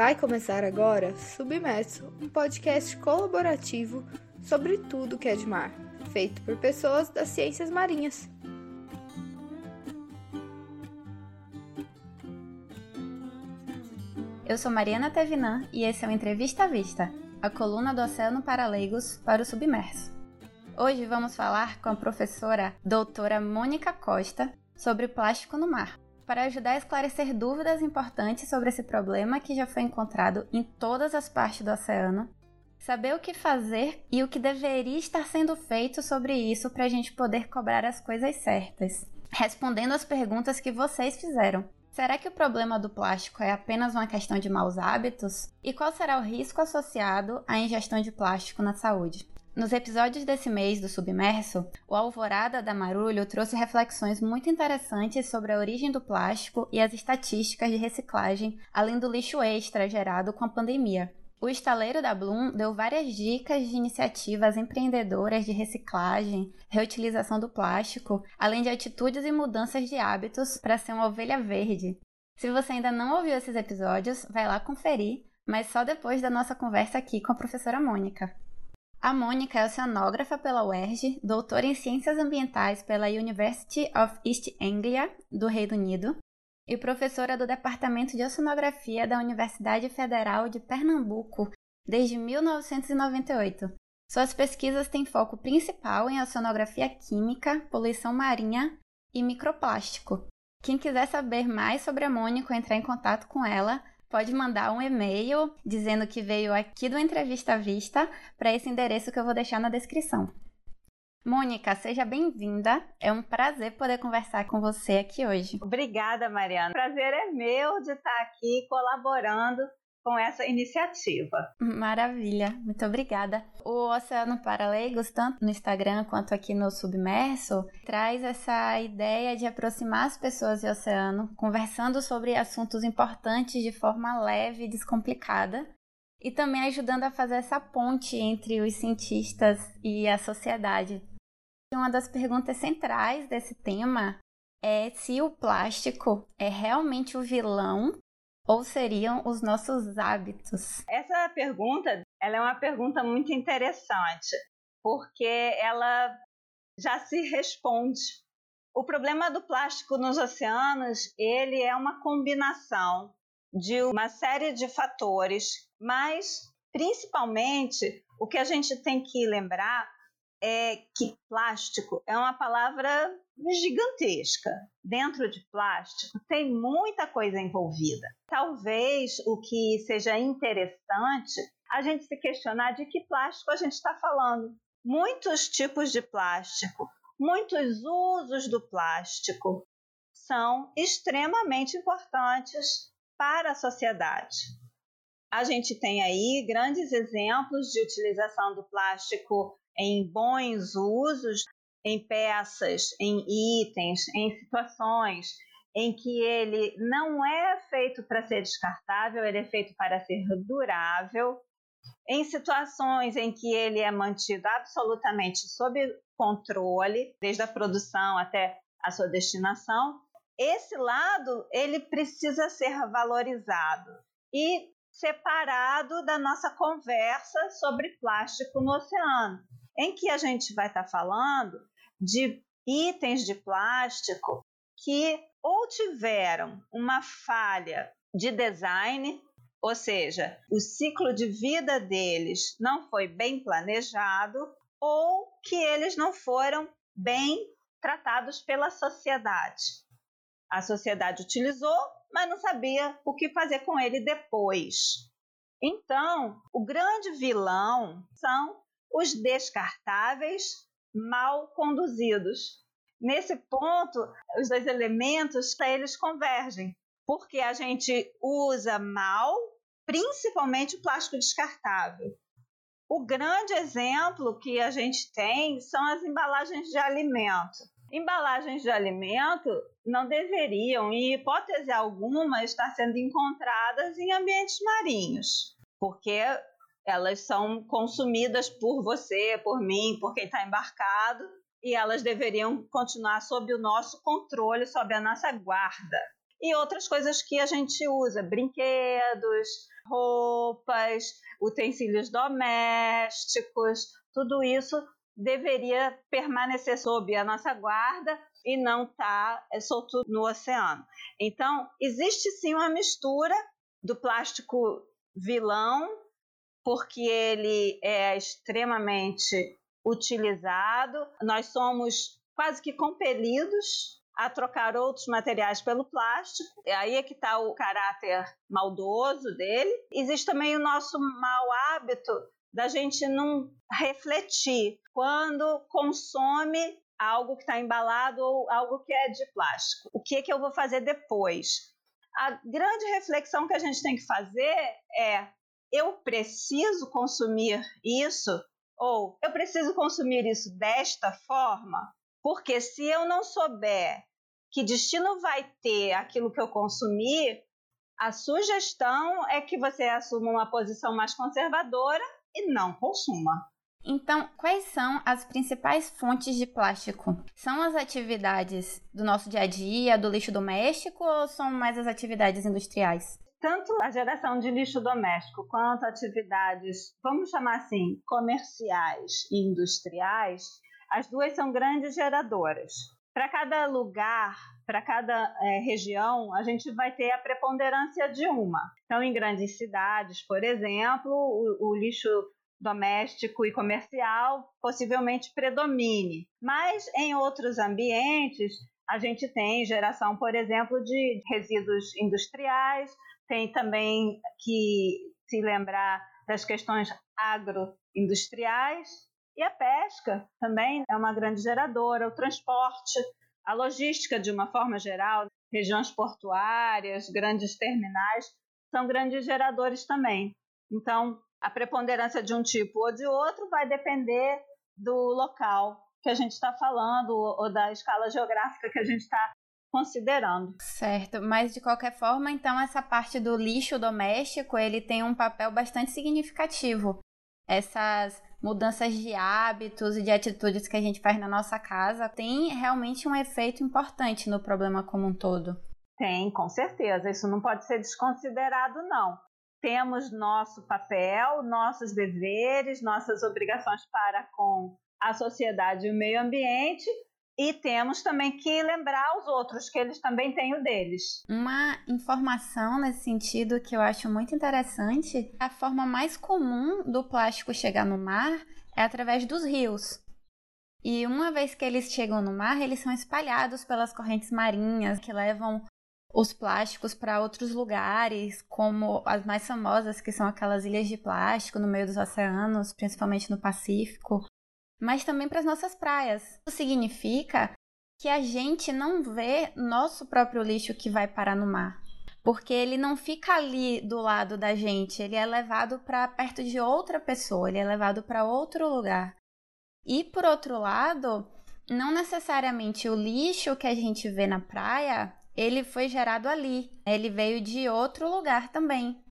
Vai começar agora Submerso, um podcast colaborativo sobre tudo que é de mar, feito por pessoas das ciências marinhas. Eu sou Mariana Tevinan e esse é o Entrevista à Vista, a coluna do Oceano para Leigos para o Submerso. Hoje vamos falar com a professora doutora Mônica Costa sobre plástico no mar para ajudar a esclarecer dúvidas importantes sobre esse problema que já foi encontrado em todas as partes do oceano, saber o que fazer e o que deveria estar sendo feito sobre isso para a gente poder cobrar as coisas certas. Respondendo às perguntas que vocês fizeram. Será que o problema do plástico é apenas uma questão de maus hábitos? E qual será o risco associado à ingestão de plástico na saúde? Nos episódios desse mês do Submerso, o Alvorada da Marulho trouxe reflexões muito interessantes sobre a origem do plástico e as estatísticas de reciclagem, além do lixo extra gerado com a pandemia. O estaleiro da Bloom deu várias dicas de iniciativas empreendedoras de reciclagem, reutilização do plástico, além de atitudes e mudanças de hábitos para ser uma ovelha verde. Se você ainda não ouviu esses episódios, vai lá conferir, mas só depois da nossa conversa aqui com a professora Mônica. A Mônica é oceanógrafa pela UERJ, doutora em Ciências Ambientais pela University of East Anglia, do Reino Unido, e professora do Departamento de Oceanografia da Universidade Federal de Pernambuco desde 1998. Suas pesquisas têm foco principal em oceanografia química, poluição marinha e microplástico. Quem quiser saber mais sobre a Mônica ou entrar em contato com ela, pode mandar um e-mail dizendo que veio aqui do Entrevista Vista para esse endereço que eu vou deixar na descrição. Mônica, seja bem-vinda. É um prazer poder conversar com você aqui hoje. Obrigada, Mariana. O prazer é meu de estar aqui colaborando com essa iniciativa. Maravilha, muito obrigada. O Oceano para Leigos, tanto no Instagram quanto aqui no Submerso, traz essa ideia de aproximar as pessoas do oceano, conversando sobre assuntos importantes de forma leve e descomplicada, e também ajudando a fazer essa ponte entre os cientistas e a sociedade. Uma das perguntas centrais desse tema é se o plástico é realmente o vilão ou seriam os nossos hábitos? Essa pergunta, ela é uma pergunta muito interessante, porque ela já se responde. O problema do plástico nos oceanos, ele é uma combinação de uma série de fatores, mas principalmente o que a gente tem que lembrar é que plástico é uma palavra gigantesca. Dentro de plástico tem muita coisa envolvida. Talvez o que seja interessante a gente se questionar de que plástico a gente está falando. Muitos tipos de plástico, muitos usos do plástico são extremamente importantes para a sociedade. A gente tem aí grandes exemplos de utilização do plástico em bons usos, em peças, em itens, em situações em que ele não é feito para ser descartável, ele é feito para ser durável. Em situações em que ele é mantido absolutamente sob controle, desde a produção até a sua destinação, esse lado ele precisa ser valorizado e separado da nossa conversa sobre plástico no oceano em que a gente vai estar tá falando de itens de plástico que ou tiveram uma falha de design, ou seja, o ciclo de vida deles não foi bem planejado, ou que eles não foram bem tratados pela sociedade. A sociedade utilizou, mas não sabia o que fazer com ele depois. Então, o grande vilão são os descartáveis mal conduzidos. Nesse ponto, os dois elementos eles convergem, porque a gente usa mal, principalmente o plástico descartável. O grande exemplo que a gente tem são as embalagens de alimento. Embalagens de alimento não deveriam, em hipótese alguma, estar sendo encontradas em ambientes marinhos, porque elas são consumidas por você, por mim, por quem está embarcado, e elas deveriam continuar sob o nosso controle, sob a nossa guarda. e outras coisas que a gente usa, brinquedos, roupas, utensílios domésticos, tudo isso deveria permanecer sob a nossa guarda e não estar tá solto no oceano. Então, existe sim uma mistura do plástico vilão, porque ele é extremamente utilizado, nós somos quase que compelidos a trocar outros materiais pelo plástico. E aí é que está o caráter maldoso dele. Existe também o nosso mau hábito da gente não refletir quando consome algo que está embalado ou algo que é de plástico. O que, é que eu vou fazer depois? A grande reflexão que a gente tem que fazer é: eu preciso consumir isso? Ou eu preciso consumir isso desta forma? Porque se eu não souber que destino vai ter aquilo que eu consumir, a sugestão é que você assuma uma posição mais conservadora e não consuma. Então, quais são as principais fontes de plástico? São as atividades do nosso dia a dia, do lixo doméstico, ou são mais as atividades industriais? Tanto a geração de lixo doméstico quanto atividades, vamos chamar assim, comerciais e industriais, as duas são grandes geradoras. Para cada lugar, para cada é, região, a gente vai ter a preponderância de uma. Então, em grandes cidades, por exemplo, o, o lixo doméstico e comercial possivelmente predomine. Mas em outros ambientes, a gente tem geração, por exemplo, de resíduos industriais, tem também que se lembrar das questões agroindustriais e a pesca também é uma grande geradora, o transporte, a logística de uma forma geral, regiões portuárias, grandes terminais, são grandes geradores também. Então, a preponderância de um tipo ou de outro vai depender do local que a gente está falando ou da escala geográfica que a gente está considerando. Certo, mas de qualquer forma, então essa parte do lixo doméstico, ele tem um papel bastante significativo. Essas mudanças de hábitos e de atitudes que a gente faz na nossa casa tem realmente um efeito importante no problema como um todo. Tem, com certeza. Isso não pode ser desconsiderado, não. Temos nosso papel, nossos deveres, nossas obrigações para com a sociedade e o meio ambiente, e temos também que lembrar os outros que eles também têm o deles. Uma informação nesse sentido que eu acho muito interessante: a forma mais comum do plástico chegar no mar é através dos rios. E uma vez que eles chegam no mar, eles são espalhados pelas correntes marinhas que levam os plásticos para outros lugares, como as mais famosas, que são aquelas ilhas de plástico no meio dos oceanos, principalmente no Pacífico, mas também para as nossas praias. Isso significa que a gente não vê nosso próprio lixo que vai parar no mar. Porque ele não fica ali do lado da gente, ele é levado para perto de outra pessoa, ele é levado para outro lugar. E por outro lado, não necessariamente o lixo que a gente vê na praia, ele foi gerado ali, ele veio de outro lugar também.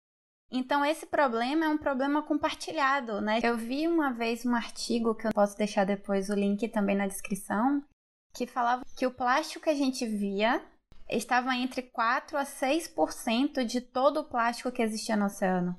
Então, esse problema é um problema compartilhado, né? Eu vi uma vez um artigo, que eu posso deixar depois o link também na descrição, que falava que o plástico que a gente via estava entre 4 a 6% de todo o plástico que existia no oceano.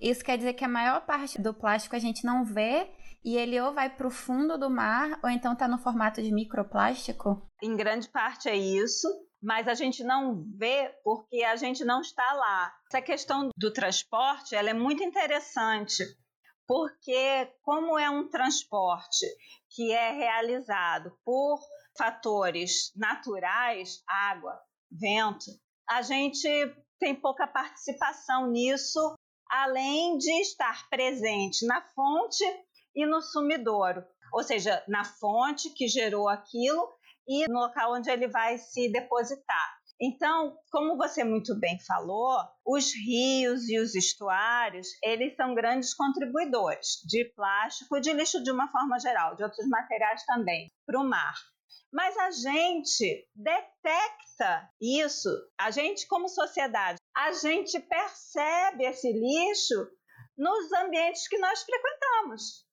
Isso quer dizer que a maior parte do plástico a gente não vê e ele ou vai para o fundo do mar ou então está no formato de microplástico? Em grande parte é isso mas a gente não vê porque a gente não está lá. Essa questão do transporte ela é muito interessante, porque como é um transporte que é realizado por fatores naturais, água, vento, a gente tem pouca participação nisso, além de estar presente na fonte e no sumidouro, ou seja, na fonte que gerou aquilo e no local onde ele vai se depositar. Então, como você muito bem falou, os rios e os estuários, eles são grandes contribuidores de plástico, de lixo de uma forma geral, de outros materiais também, para o mar. Mas a gente detecta isso, a gente como sociedade, a gente percebe esse lixo nos ambientes que nós frequentamos.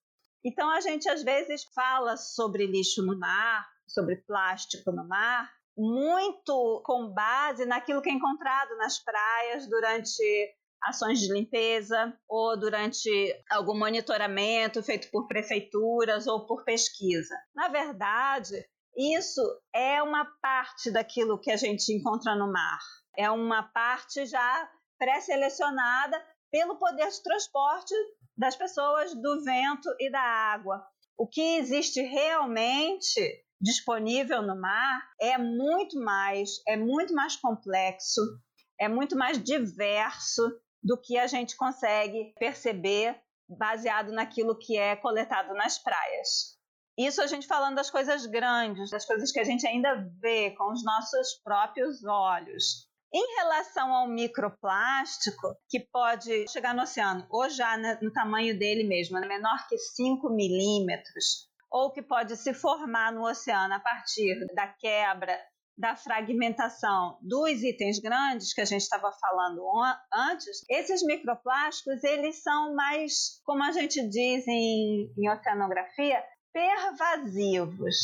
Então a gente às vezes fala sobre lixo no mar, sobre plástico no mar, muito com base naquilo que é encontrado nas praias durante ações de limpeza ou durante algum monitoramento feito por prefeituras ou por pesquisa. Na verdade, isso é uma parte daquilo que a gente encontra no mar. É uma parte já pré-selecionada pelo poder de transporte das pessoas, do vento e da água. O que existe realmente disponível no mar é muito mais, é muito mais complexo, é muito mais diverso do que a gente consegue perceber baseado naquilo que é coletado nas praias. Isso a gente falando das coisas grandes, das coisas que a gente ainda vê com os nossos próprios olhos. Em relação ao microplástico, que pode chegar no oceano, ou já no tamanho dele mesmo, menor que 5 milímetros, ou que pode se formar no oceano a partir da quebra da fragmentação dos itens grandes que a gente estava falando antes, esses microplásticos eles são mais, como a gente diz em, em oceanografia, pervasivos.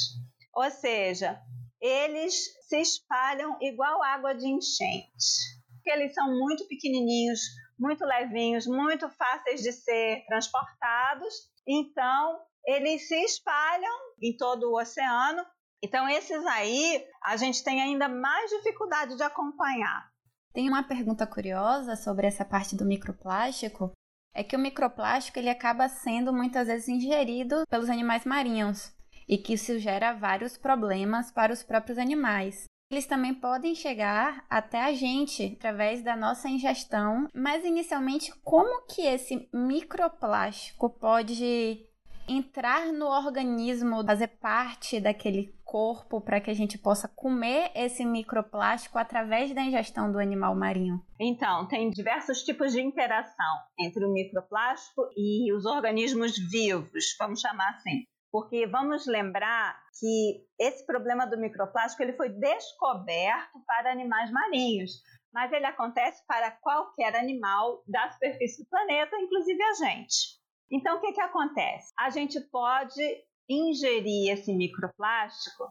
Ou seja, eles se espalham igual água de enchente. Eles são muito pequenininhos, muito levinhos, muito fáceis de ser transportados. Então, eles se espalham em todo o oceano então, esses aí a gente tem ainda mais dificuldade de acompanhar. Tem uma pergunta curiosa sobre essa parte do microplástico. É que o microplástico ele acaba sendo muitas vezes ingerido pelos animais marinhos e que isso gera vários problemas para os próprios animais. Eles também podem chegar até a gente através da nossa ingestão, mas inicialmente como que esse microplástico pode entrar no organismo, fazer parte daquele corpo para que a gente possa comer esse microplástico através da ingestão do animal marinho? Então, tem diversos tipos de interação entre o microplástico e os organismos vivos, vamos chamar assim. Porque vamos lembrar que esse problema do microplástico ele foi descoberto para animais marinhos, mas ele acontece para qualquer animal da superfície do planeta, inclusive a gente. Então, o que, que acontece? A gente pode ingerir esse microplástico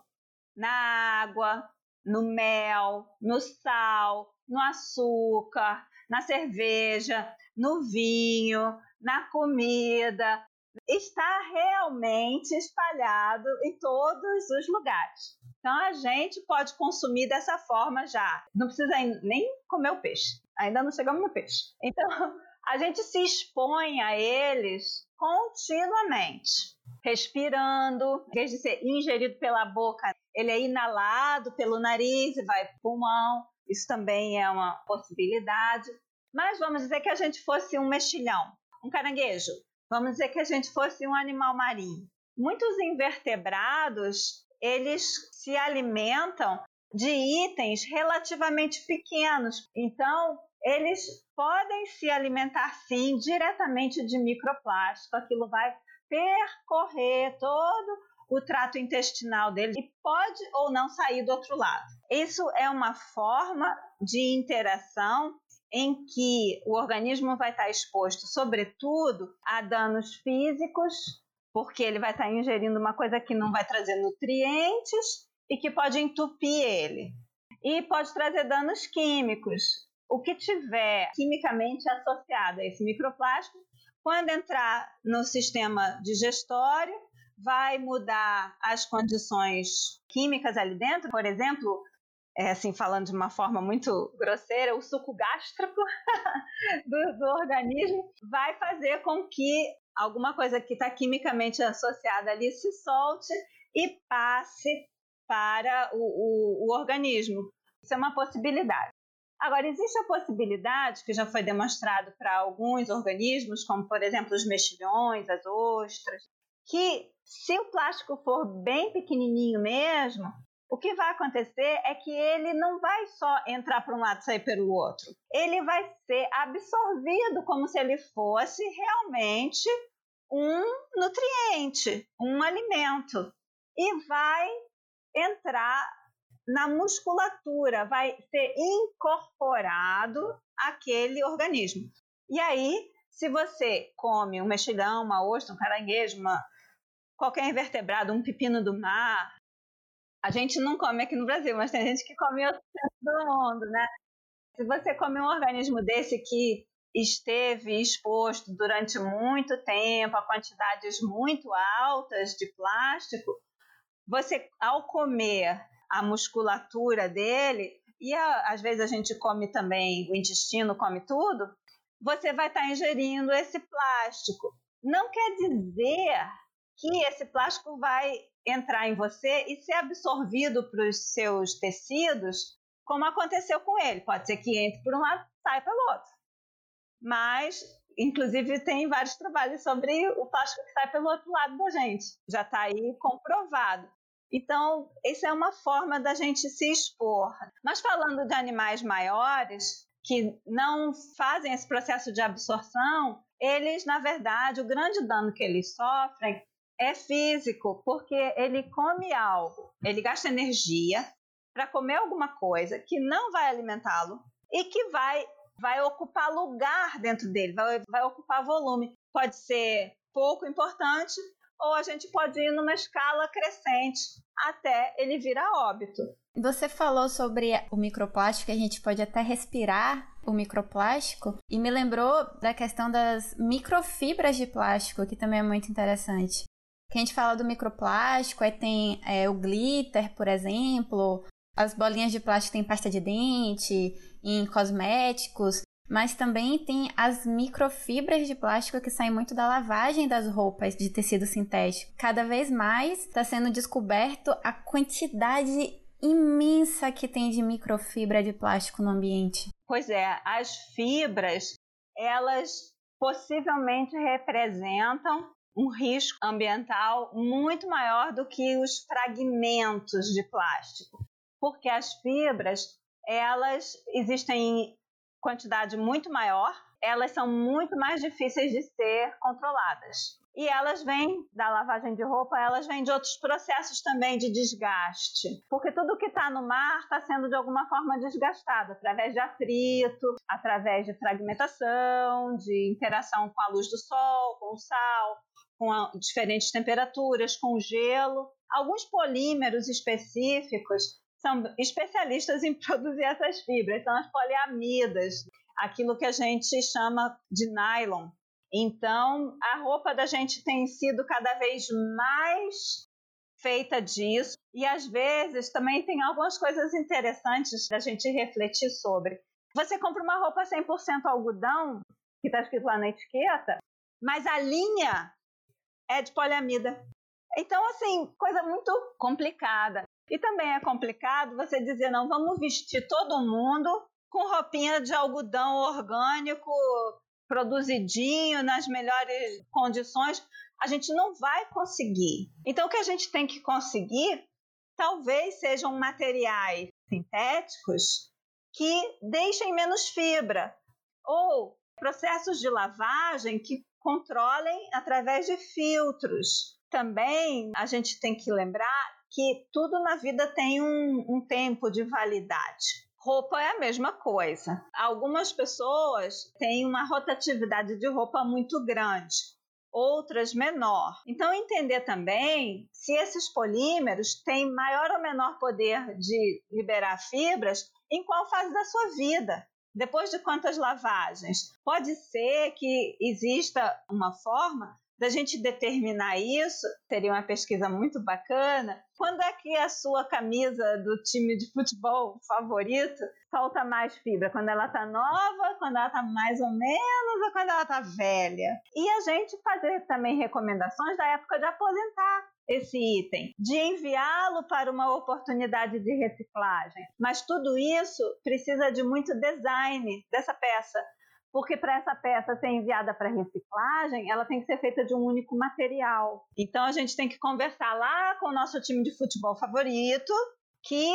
na água, no mel, no sal, no açúcar, na cerveja, no vinho, na comida. Está realmente espalhado em todos os lugares. Então a gente pode consumir dessa forma já. Não precisa nem comer o peixe. Ainda não chegamos no peixe. Então a gente se expõe a eles continuamente, respirando, em vez de ser ingerido pela boca, ele é inalado pelo nariz e vai para o pulmão. Isso também é uma possibilidade. Mas vamos dizer que a gente fosse um mexilhão, um caranguejo. Vamos dizer que a gente fosse um animal marinho. Muitos invertebrados, eles se alimentam de itens relativamente pequenos. Então, eles podem se alimentar sim diretamente de microplástico, aquilo vai percorrer todo o trato intestinal dele e pode ou não sair do outro lado. Isso é uma forma de interação em que o organismo vai estar exposto, sobretudo, a danos físicos, porque ele vai estar ingerindo uma coisa que não vai trazer nutrientes e que pode entupir ele. E pode trazer danos químicos, o que tiver quimicamente associado a esse microplástico, quando entrar no sistema digestório, vai mudar as condições químicas ali dentro. Por exemplo, é, assim, falando de uma forma muito grosseira, o suco gástrico do, do organismo vai fazer com que alguma coisa que está quimicamente associada ali se solte e passe para o, o, o organismo. Isso é uma possibilidade. Agora, existe a possibilidade, que já foi demonstrado para alguns organismos, como por exemplo os mexilhões, as ostras, que se o plástico for bem pequenininho mesmo, o que vai acontecer é que ele não vai só entrar para um lado e sair pelo outro. Ele vai ser absorvido como se ele fosse realmente um nutriente, um alimento. E vai entrar na musculatura, vai ser incorporado aquele organismo. E aí, se você come um mexilhão, uma ostra, um caranguejo, uma, qualquer invertebrado, um pepino do mar, A gente não come aqui no Brasil, mas tem gente que come em outros do mundo, né? Se você come um organismo desse que esteve exposto durante muito tempo a quantidades muito altas de plástico, você, ao comer a musculatura dele, e a, às vezes a gente come também, o intestino come tudo, você vai estar tá ingerindo esse plástico. Não quer dizer que esse plástico vai entrar em você e ser absorvido para os seus tecidos, como aconteceu com ele. Pode ser que entre por um lado, sai pelo outro. Mas, inclusive, tem vários trabalhos sobre o plástico que sai pelo outro lado da gente. Já está aí comprovado. Então, essa é uma forma da gente se expor. Mas falando de animais maiores, que não fazem esse processo de absorção, eles, na verdade, o grande dano que eles sofrem é físico, porque ele come algo, ele gasta energia para comer alguma coisa que não vai alimentá-lo e que vai, vai ocupar lugar dentro dele, vai, vai ocupar volume. Pode ser pouco importante ou a gente pode ir numa escala crescente até ele virar óbito. Você falou sobre o microplástico, a gente pode até respirar o microplástico, e me lembrou da questão das microfibras de plástico, que também é muito interessante. Que a gente fala do microplástico, aí tem é, o glitter, por exemplo, as bolinhas de plástico tem pasta de dente, em cosméticos, mas também tem as microfibras de plástico que saem muito da lavagem das roupas de tecido sintético. Cada vez mais está sendo descoberto a quantidade imensa que tem de microfibra de plástico no ambiente. Pois é, as fibras, elas possivelmente representam um risco ambiental muito maior do que os fragmentos de plástico, porque as fibras, elas existem quantidade muito maior, elas são muito mais difíceis de ser controladas. E elas vêm da lavagem de roupa, elas vêm de outros processos também de desgaste. Porque tudo que está no mar está sendo de alguma forma desgastado, através de atrito, através de fragmentação, de interação com a luz do sol, com o sal, com a, diferentes temperaturas, com gelo. Alguns polímeros específicos são especialistas em produzir essas fibras, são as poliamidas, aquilo que a gente chama de nylon. Então, a roupa da gente tem sido cada vez mais feita disso, e às vezes também tem algumas coisas interessantes da gente refletir sobre. Você compra uma roupa 100% algodão, que está escrito lá na etiqueta, mas a linha é de poliamida. Então, assim, coisa muito complicada. E também é complicado você dizer, não, vamos vestir todo mundo com roupinha de algodão orgânico, produzidinho, nas melhores condições. A gente não vai conseguir. Então, o que a gente tem que conseguir talvez sejam materiais sintéticos que deixem menos fibra ou processos de lavagem que controlem através de filtros. Também a gente tem que lembrar que tudo na vida tem um, um tempo de validade. Roupa é a mesma coisa. Algumas pessoas têm uma rotatividade de roupa muito grande, outras menor. Então, entender também se esses polímeros têm maior ou menor poder de liberar fibras em qual fase da sua vida. Depois de quantas lavagens? Pode ser que exista uma forma da gente determinar isso, seria uma pesquisa muito bacana. Quando é que a sua camisa do time de futebol favorito solta mais fibra? Quando ela tá nova, quando ela tá mais ou menos, ou quando ela tá velha? E a gente fazer também recomendações da época de aposentar esse item, de enviá-lo para uma oportunidade de reciclagem. Mas tudo isso precisa de muito design dessa peça porque para essa peça ser enviada para reciclagem, ela tem que ser feita de um único material. Então a gente tem que conversar lá com o nosso time de futebol favorito, que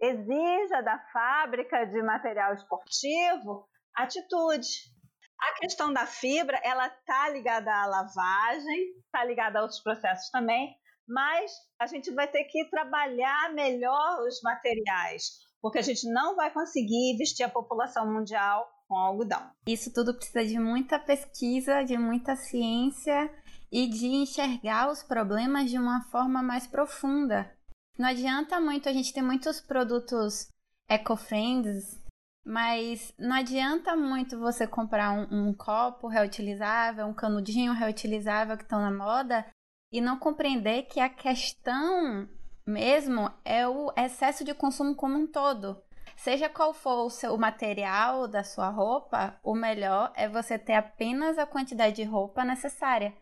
exija da fábrica de material esportivo atitude. A questão da fibra, ela tá ligada à lavagem, tá ligada a outros processos também, mas a gente vai ter que trabalhar melhor os materiais, porque a gente não vai conseguir vestir a população mundial com algodão. Isso tudo precisa de muita pesquisa, de muita ciência e de enxergar os problemas de uma forma mais profunda. Não adianta muito, a gente tem muitos produtos eco-friends, mas não adianta muito você comprar um, um copo reutilizável, um canudinho reutilizável que estão na moda e não compreender que a questão mesmo é o excesso de consumo como um todo. Seja qual for o seu material da sua roupa, o melhor é você ter apenas a quantidade de roupa necessária.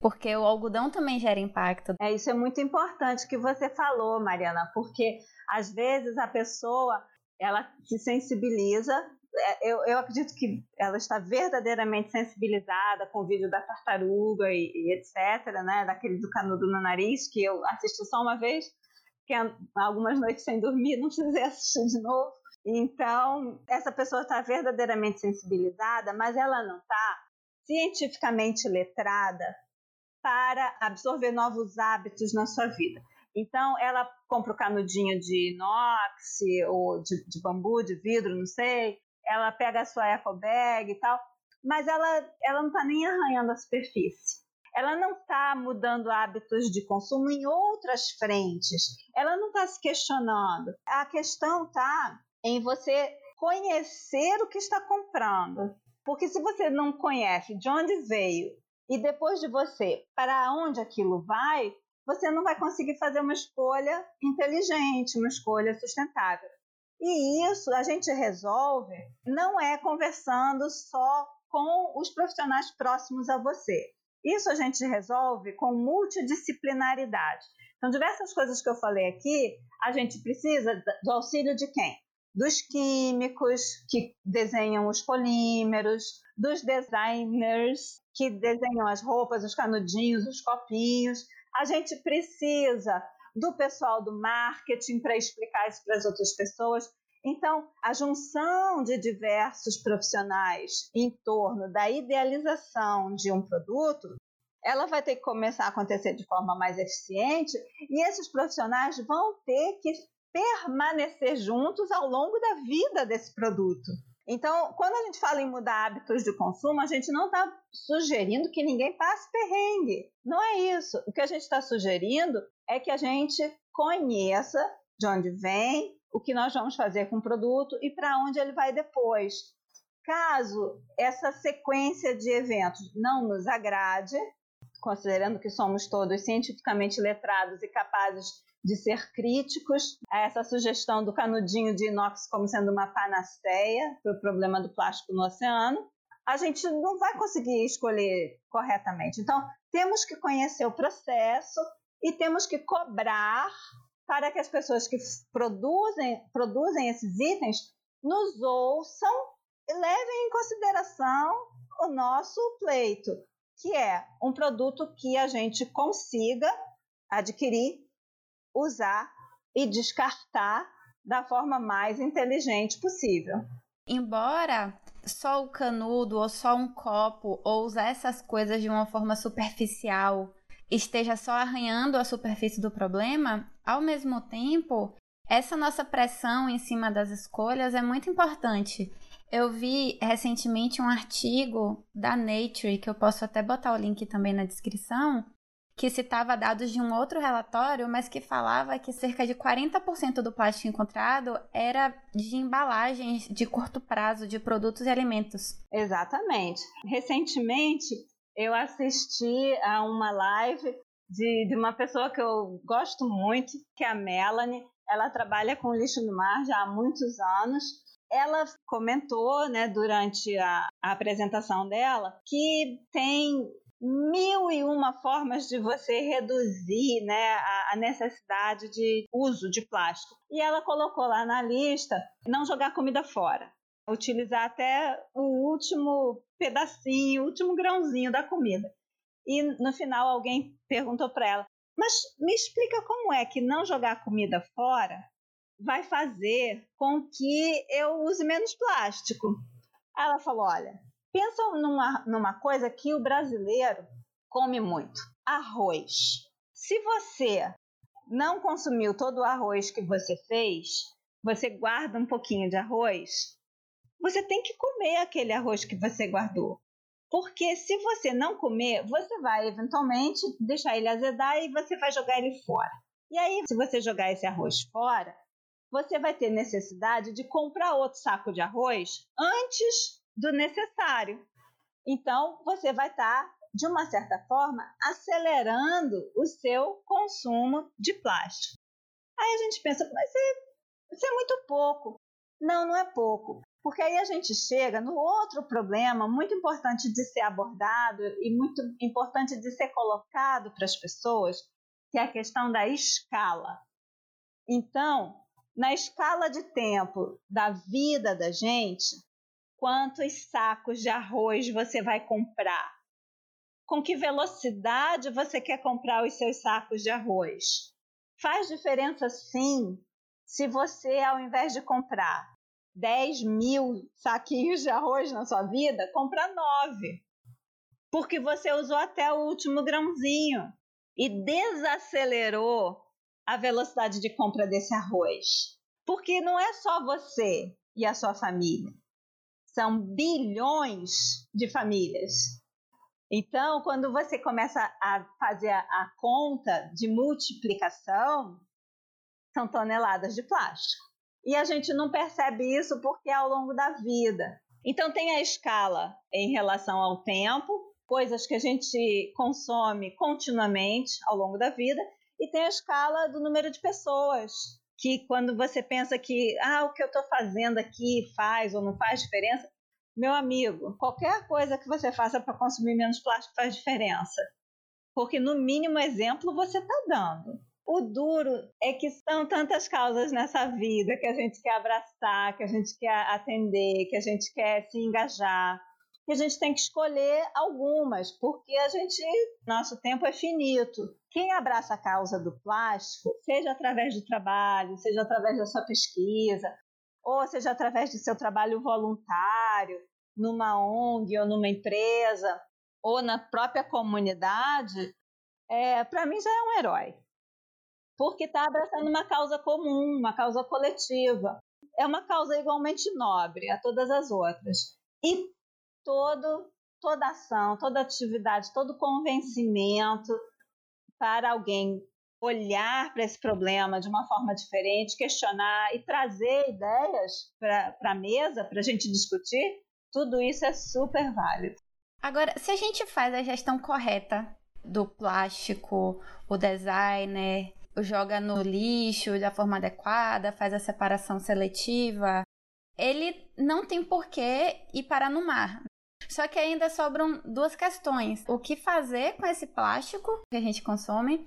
Porque o algodão também gera impacto. É, isso é muito importante que você falou, Mariana, porque às vezes a pessoa ela se sensibiliza. É, eu, eu acredito que ela está verdadeiramente sensibilizada com o vídeo da tartaruga e, e etc., né? Daquele do canudo no nariz, que eu assisti só uma vez, que algumas noites sem dormir, não precisei assistir de novo. Então, essa pessoa está verdadeiramente sensibilizada, mas ela não está cientificamente letrada para absorver novos hábitos na sua vida. Então, ela compra o canudinho de inox ou de, de bambu, de vidro, não sei. Ela pega a sua eco bag e tal, mas ela, ela não está nem arranhando a superfície ela não está mudando hábitos de consumo em outras frentes. Ela não está se questionando. A questão está em você conhecer o que está comprando. Porque se você não conhece de onde veio e depois de você para onde aquilo vai, você não vai conseguir fazer uma escolha inteligente, uma escolha sustentável. E isso a gente resolve não é conversando só com os profissionais próximos a você. Isso a gente resolve com multidisciplinaridade. Então, diversas coisas que eu falei aqui, a gente precisa do auxílio de quem? Dos químicos que desenham os polímeros, dos designers que desenham as roupas, os canudinhos, os copinhos. A gente precisa do pessoal do marketing para explicar isso para as outras pessoas. Então, a junção de diversos profissionais em torno da idealização de um produto, ela vai ter que começar a acontecer de forma mais eficiente e esses profissionais vão ter que permanecer juntos ao longo da vida desse produto. Então, quando a gente fala em mudar hábitos de consumo, a gente não está sugerindo que ninguém passe perrengue. Não é isso. O que a gente está sugerindo é que a gente conheça de onde vem, o que nós vamos fazer com o produto e para onde ele vai depois. Caso essa sequência de eventos não nos agrade, considerando que somos todos cientificamente letrados e capazes de ser críticos a essa sugestão do canudinho de inox como sendo uma panaceia para o problema do plástico no oceano, a gente não vai conseguir escolher corretamente. Então, temos que conhecer o processo e temos que cobrar para que as pessoas que produzem, produzem esses itens nos ouçam e levem em consideração o nosso pleito, que é um produto que a gente consiga adquirir, usar e descartar da forma mais inteligente possível. Embora só o canudo ou só um copo ou usar essas coisas de uma forma superficial esteja só arranhando a superfície do problema, ao mesmo tempo, essa nossa pressão em cima das escolhas é muito importante. Eu vi recentemente um artigo da Nature, que eu posso até botar o link também na descrição, que citava dados de um outro relatório, mas que falava que cerca de 40% do plástico encontrado era de embalagens de curto prazo de produtos e alimentos. Exatamente. Recentemente, eu assisti a uma live de, de uma pessoa que eu gosto muito, que é a Melanie. Ela trabalha com lixo no mar já há muitos anos. Ela comentou, né, durante a, a apresentação dela, que tem mil e uma formas de você reduzir né, a, a, necessidade de uso de plástico. E ela colocou lá na lista não jogar comida fora utilizar até o último pedacinho, o último grãozinho da comida. E no final alguém perguntou para ela: Mas me explica como é que não jogar comida fora vai fazer com que eu use menos plástico? Ela falou: Olha, pensa numa, numa coisa que o brasileiro come muito: arroz. Se você não consumiu todo o arroz que você fez, você guarda um pouquinho de arroz você tem que comer aquele arroz que você guardou. Porque se você não comer, você vai eventualmente deixar ele azedar e você vai jogar ele fora. E aí, se você jogar esse arroz fora, você vai ter necessidade de comprar outro saco de arroz antes do necessário. Então, você vai estar, tá, de uma certa forma, acelerando o seu consumo de plástico. Aí a gente pensa, mas isso é muito pouco. Não, não é pouco. Porque aí a gente chega no outro problema muito importante de ser abordado e muito importante de ser colocado para as pessoas, que é a questão da escala. Então, na escala de tempo da vida da gente, quantos sacos de arroz você vai comprar? Com que velocidade você quer comprar os seus sacos de arroz? Faz diferença sim se você, ao invés de comprar 10 mil saquinhos de arroz na sua vida, compra 9. Porque você usou até o último grãozinho e desacelerou a velocidade de compra desse arroz. Porque não é só você e a sua família. São bilhões de famílias. Então, quando você começa a fazer a conta de multiplicação, são toneladas de plástico. E a gente não percebe isso porque é ao longo da vida. Então, tem a escala em relação ao tempo, coisas que a gente consome continuamente ao longo da vida, e tem a escala do número de pessoas, que quando você pensa que ah, o que eu estou fazendo aqui faz ou não faz diferença, meu amigo, qualquer coisa que você faça para consumir menos plástico faz diferença. Porque no mínimo exemplo você está dando. O duro é que são tantas causas nessa vida que a gente quer abraçar, que a gente quer atender, que a gente quer se engajar. E a gente tem que escolher algumas, porque a gente, nosso tempo é finito. Quem abraça a causa do plástico, seja através do trabalho, seja através da sua pesquisa, ou seja através do seu trabalho voluntário, numa ONG ou numa empresa, ou na própria comunidade, é, para mim já é um herói porque está abraçando uma causa comum, uma causa coletiva. É uma causa igualmente nobre a todas as outras. E todo, toda ação, toda atividade, todo convencimento para alguém olhar para esse problema de uma forma diferente, questionar e trazer ideias para a mesa para a gente discutir, tudo isso é super válido. Agora, se a gente faz a gestão correta do plástico, o designer, joga no lixo da forma adequada, faz a separação seletiva, ele não tem porquê ir parar no mar. Só que ainda sobram duas questões: o que fazer com esse plástico que a gente consome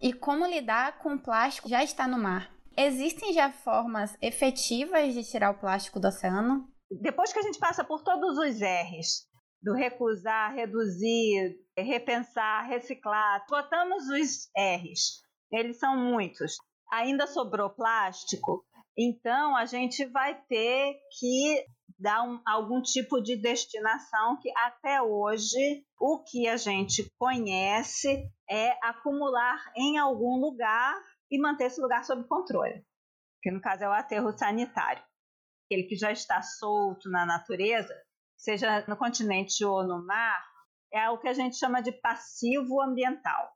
e como lidar com o plástico que já está no mar. Existem já formas efetivas de tirar o plástico do oceano? Depois que a gente passa por todos os R's, do recusar, reduzir, repensar, reciclar, botamos os R's eles são muitos. Ainda sobrou plástico, então a gente vai ter que dar um, algum tipo de destinação que até hoje o que a gente conhece é acumular em algum lugar e manter esse lugar sob controle, que no caso é o aterro sanitário, aquele que já está solto na natureza, seja no continente ou no mar, é o que a gente chama de passivo ambiental.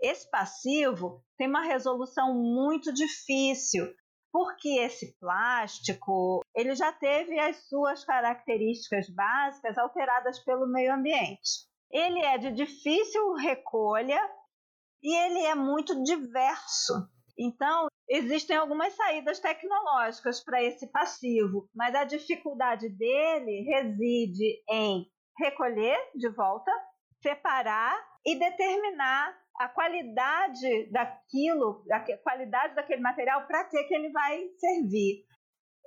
Esse passivo tem uma resolução muito difícil, porque esse plástico ele já teve as suas características básicas alteradas pelo meio ambiente. Ele é de difícil recolha e ele é muito diverso. Então, existem algumas saídas tecnológicas para esse passivo, mas a dificuldade dele reside em recolher de volta, separar e determinar a qualidade daquilo, a qualidade daquele material para que, que ele vai servir.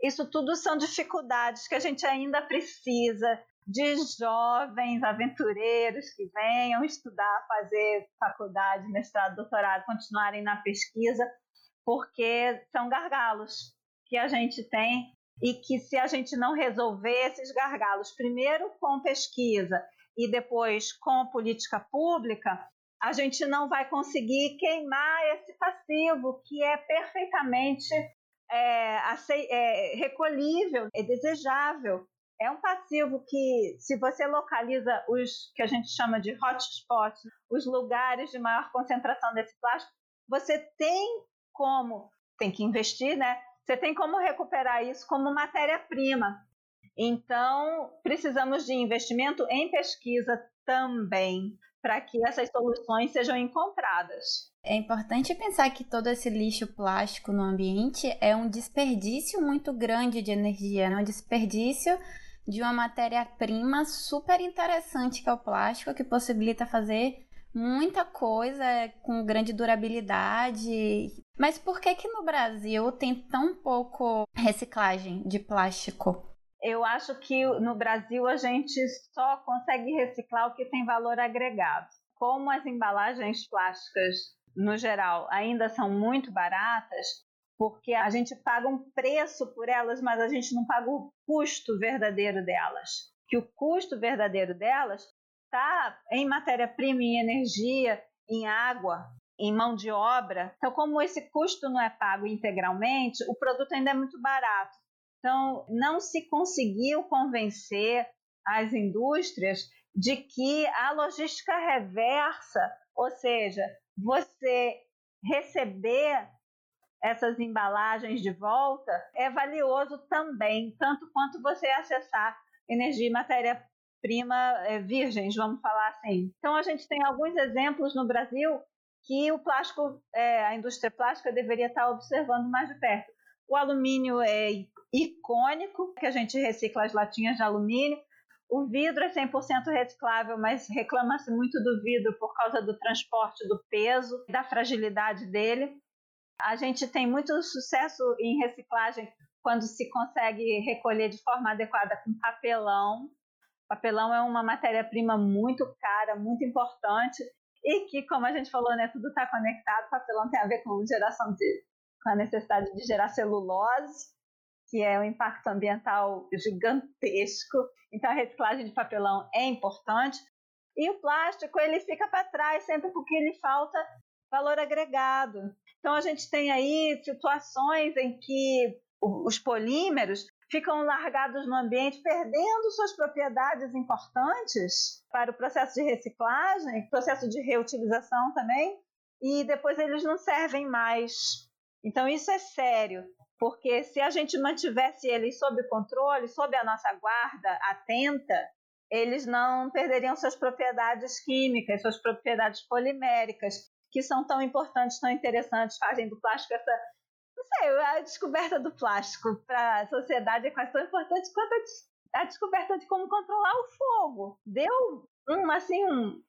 Isso tudo são dificuldades que a gente ainda precisa de jovens aventureiros que venham estudar, fazer faculdade, mestrado, doutorado, continuarem na pesquisa, porque são gargalos que a gente tem e que se a gente não resolver esses gargalos, primeiro com pesquisa e depois com política pública, a gente não vai conseguir queimar esse passivo que é perfeitamente é, é, recolhível, é desejável. É um passivo que, se você localiza os que a gente chama de hotspots, os lugares de maior concentração desse plástico, você tem como, tem que investir, né? Você tem como recuperar isso como matéria-prima. Então, precisamos de investimento em pesquisa também, para que essas soluções sejam encontradas. É importante pensar que todo esse lixo plástico no ambiente é um desperdício muito grande de energia, é um desperdício de uma matéria-prima super interessante que é o plástico, que possibilita fazer muita coisa com grande durabilidade. Mas por que que no Brasil tem tão pouco reciclagem de plástico? Eu acho que no Brasil a gente só consegue reciclar o que tem valor agregado. Como as embalagens plásticas, no geral, ainda são muito baratas, porque a gente paga um preço por elas, mas a gente não paga o custo verdadeiro delas. Que o custo verdadeiro delas está em matéria-prima, em energia, em água, em mão de obra. Então, como esse custo não é pago integralmente, o produto ainda é muito barato. Então, não se conseguiu convencer as indústrias de que a logística reversa, ou seja, você receber essas embalagens de volta, é valioso também, tanto quanto você acessar energia e matéria-prima é, virgens, vamos falar assim. Então, a gente tem alguns exemplos no Brasil que o plástico, é, a indústria plástica deveria estar observando mais de perto. O alumínio é icônico, que a gente recicla as latinhas de alumínio. O vidro é 100% reciclável, mas reclama-se muito do vidro por causa do transporte do peso, da fragilidade dele. A gente tem muito sucesso em reciclagem quando se consegue recolher de forma adequada com papelão. Papelão é uma matéria-prima muito cara, muito importante e que, como a gente falou, né, tudo está conectado. Papelão tem a ver com geração de com a necessidade de gerar celulose, que é um impacto ambiental gigantesco. Então, a reciclagem de papelão é importante. E o plástico, ele fica para trás sempre porque ele falta valor agregado. Então, a gente tem aí situações em que os polímeros ficam largados no ambiente, perdendo suas propriedades importantes para o processo de reciclagem, processo de reutilização também, e depois eles não servem mais então isso é sério, porque se a gente mantivesse eles sob controle, sob a nossa guarda atenta, eles não perderiam suas propriedades químicas, suas propriedades poliméricas, que são tão importantes, tão interessantes, fazem do plástico essa. Não sei, a descoberta do plástico para a sociedade é quase tão importante quanto a, descoberta de como controlar o fogo. Deu um, assim, um,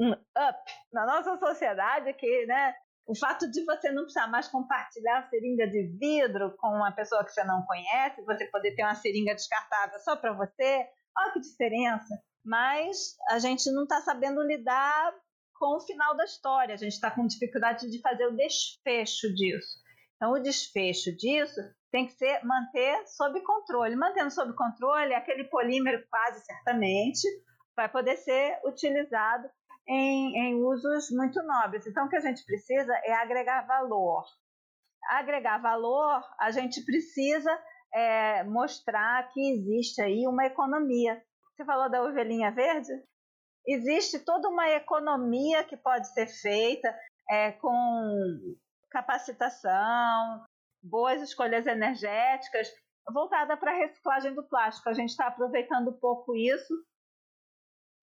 um up na nossa sociedade que, né, o fato de você não precisar mais compartilhar a seringa de vidro com uma pessoa que você não conhece, você poder ter uma seringa descartável só para você, olha que diferença. Mas a gente não está sabendo lidar com o final da história, a gente está com dificuldade de fazer o desfecho disso. Então, o desfecho disso tem que ser manter sob controle. Mantendo sob controle, aquele polímero quase certamente vai poder ser utilizado em, em usos muito nobres. Então, o que a gente precisa é agregar valor. Agregar valor, a gente precisa é, mostrar que existe aí uma economia. Você falou da ovelhinha verde? Existe toda uma economia que pode ser feita é, com capacitação, boas escolhas energéticas, voltada para a reciclagem do plástico. A gente está aproveitando pouco isso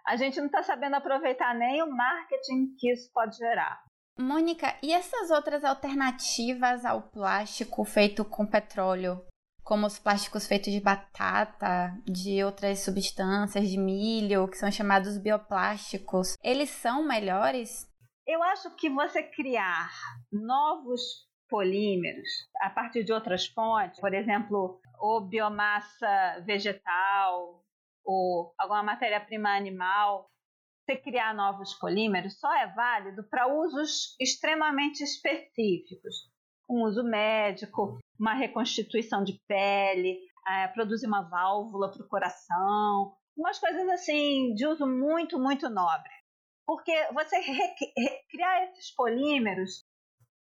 a gente não está sabendo aproveitar nem o marketing que isso pode gerar. Mônica, e essas outras alternativas ao plástico feito com petróleo? Como os plásticos feitos de batata, de outras substâncias, de milho, que são chamados bioplásticos, eles são melhores? Eu acho que você criar novos polímeros a partir de outras fontes, por exemplo, ou biomassa vegetal, ou alguma matéria-prima animal, você criar novos polímeros só é válido para usos extremamente específicos. Um uso médico, uma reconstituição de pele, é, produzir uma válvula para o coração, umas coisas assim de uso muito, muito nobre. Porque você criar esses polímeros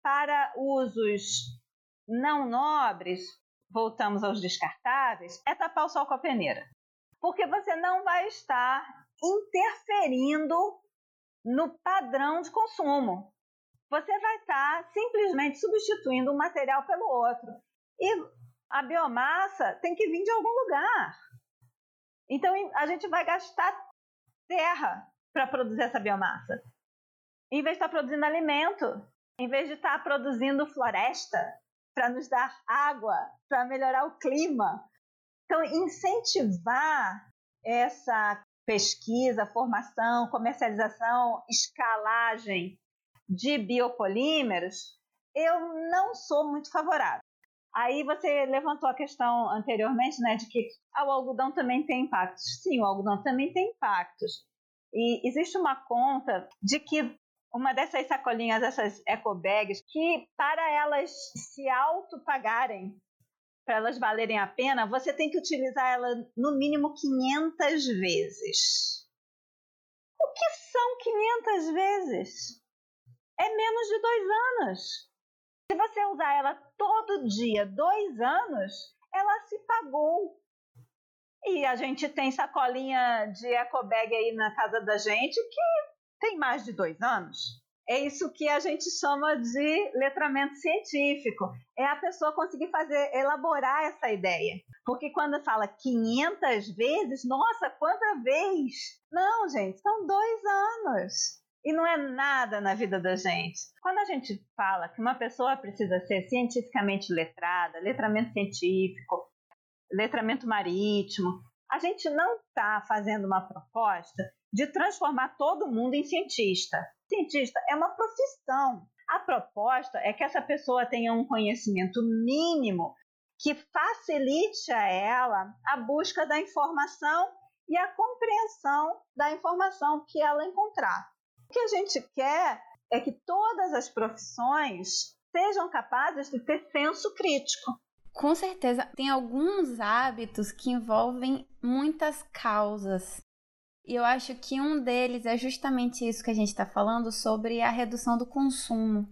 para usos não nobres, voltamos aos descartáveis, é tapar o sol com a peneira porque você não vai estar interferindo no padrão de consumo. você vai estar simplesmente substituindo um material pelo outro. E a biomassa tem que vir de algum lugar. Então a gente vai gastar terra para produzir essa biomassa. Em vez de estar tá produzindo alimento, em vez de estar tá produzindo floresta para nos dar água, para melhorar o clima. Então, incentivar essa pesquisa, formação, comercialização, escalagem de biopolímeros, eu não sou muito favorável. Aí você levantou a questão anteriormente, né, de que ah, o algodão também tem impactos. Sim, o algodão também tem impactos. E existe uma conta de que uma dessas sacolinhas, essas eco bags, que para elas se auto-pagarem, para elas valerem a pena, você tem que utilizar ela no mínimo 500 vezes. O que são 500 vezes? É menos de dois anos. Se você usar ela todo dia, dois anos, ela se pagou. E a gente tem sacolinha de ecobag aí na casa da gente que tem mais de dois anos. É isso que a gente chama de letramento científico. É a pessoa conseguir fazer, elaborar essa ideia. Porque quando fala 500 vezes, nossa, quanta vez? Não, gente, são dois anos. E não é nada na vida da gente. Quando a gente fala que uma pessoa precisa ser cientificamente letrada, letramento científico, letramento marítimo, a gente não está fazendo uma proposta de transformar todo mundo em cientista. Cientista é uma profissão. A proposta é que essa pessoa tenha um conhecimento mínimo que facilite a ela a busca da informação e a compreensão da informação que ela encontrar que a gente quer é que todas as profissões sejam capazes de ter senso crítico. Com certeza, tem alguns hábitos que envolvem muitas causas. E eu acho que um deles é justamente isso que a gente está falando sobre a redução do consumo.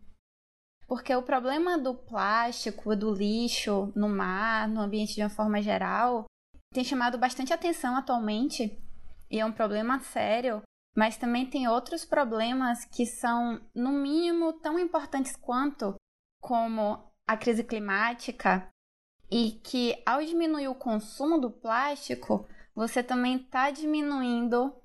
Porque o problema do plástico, do lixo no mar, no ambiente de uma forma geral, tem chamado bastante atenção atualmente e é um problema sério mas também tem outros problemas que são, no mínimo, tão importantes quanto, como a crise climática, e que ao diminuir o consumo do plástico, você também está diminuindo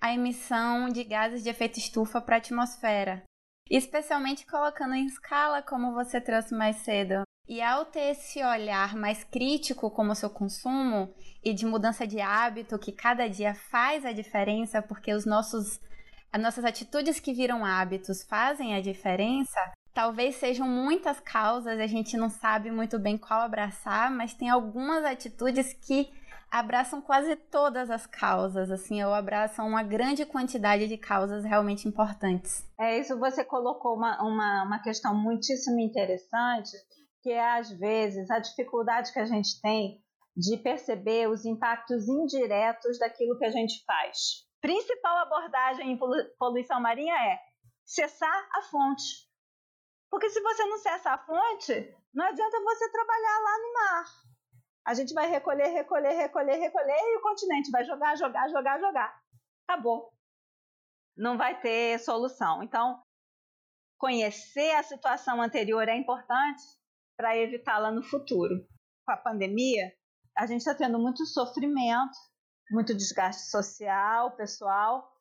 a emissão de gases de efeito estufa para a atmosfera. Especialmente colocando em escala, como você trouxe mais cedo. E ao ter esse olhar mais crítico como o seu consumo e de mudança de hábito que cada dia faz a diferença, porque os nossos as nossas atitudes que viram hábitos fazem a diferença, talvez sejam muitas causas, a gente não sabe muito bem qual abraçar, mas tem algumas atitudes que abraçam quase todas as causas, assim, ou abraçam uma grande quantidade de causas realmente importantes. É isso, você colocou uma, uma, uma questão muitíssimo interessante, que é às vezes a dificuldade que a gente tem de perceber os impactos indiretos daquilo que a gente faz. Principal abordagem em poluição marinha é cessar a fonte. Porque se você não cessa a fonte, não adianta você trabalhar lá no mar. A gente vai recolher, recolher, recolher, recolher e o continente vai jogar, jogar, jogar, jogar. Acabou. Não vai ter solução. Então, conhecer a situação anterior é importante para evitá-la no futuro. Com a pandemia, a gente está tendo muito sofrimento, muito desgaste social, pessoal,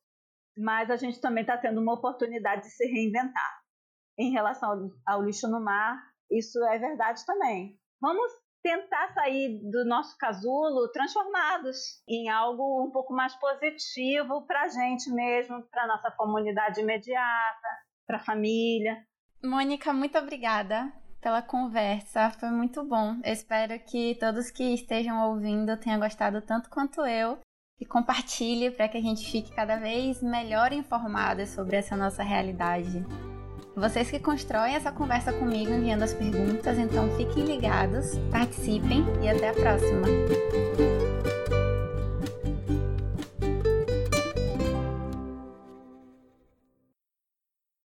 mas a gente também está tendo uma oportunidade de se reinventar. Em relação ao, lixo no mar, isso é verdade também. Vamos tentar sair do nosso casulo transformados em algo um pouco mais positivo para a gente mesmo, para nossa comunidade imediata, para a família. Mônica, muito obrigada pela conversa, foi muito bom. Eu espero que todos que estejam ouvindo tenham gostado tanto quanto eu e compartilhe para que a gente fique cada vez melhor informado sobre essa nossa realidade. Vocês que constroem essa conversa comigo enviando as perguntas, então fiquem ligados, participem e até a próxima!